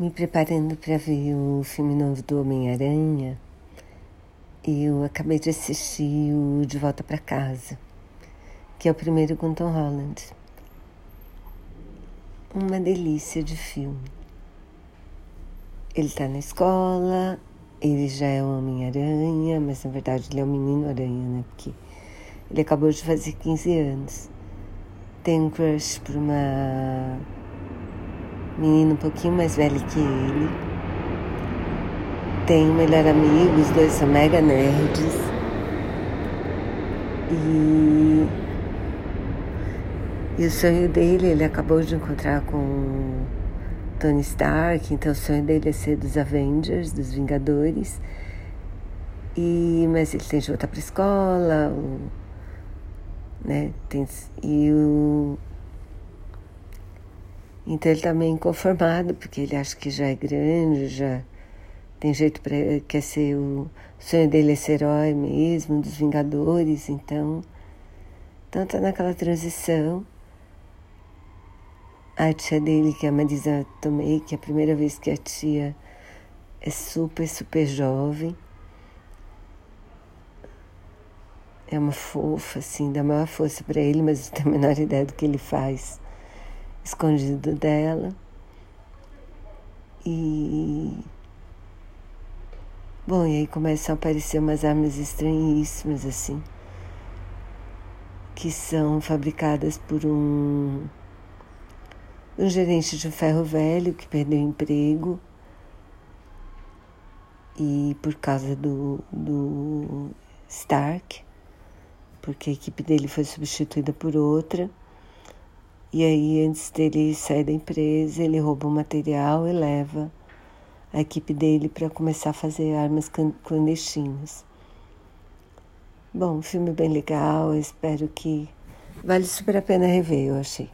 me preparando para ver o filme novo do Homem-Aranha, eu acabei de assistir o De Volta para Casa, que é o primeiro com Tom Holland. Uma delícia de filme. Ele está na escola, ele já é um Homem-Aranha, mas na verdade ele é um menino-aranha, né? Porque ele acabou de fazer 15 anos. Tem um crush por uma menino um pouquinho mais velho que ele. Tem um melhor amigo, os dois são mega nerds. E, e o sonho dele, ele acabou de encontrar com Tony Stark, então o sonho dele é ser dos Avengers, dos Vingadores. E, mas ele tem que voltar para escola, o, né? Tem, e o então ele está meio inconformado, porque ele acha que já é grande, já tem jeito para. quer ser o, o sonho dele é ser herói mesmo, dos Vingadores, então. Então tá naquela transição. A tia dele, que é a Marisa Tomei, que é a primeira vez que a tia é super, super jovem. É uma fofa, assim, dá maior força para ele, mas não tem a menor ideia do que ele faz escondido dela. E. Bom, e aí começam a aparecer umas armas estranhíssimas, assim, que são fabricadas por um, um gerente de ferro velho que perdeu o emprego e por causa do, do Stark, porque a equipe dele foi substituída por outra. E aí, antes dele sair da empresa, ele rouba o material e leva a equipe dele para começar a fazer armas clandestinas. Bom, filme bem legal, espero que vale super a pena rever, eu achei.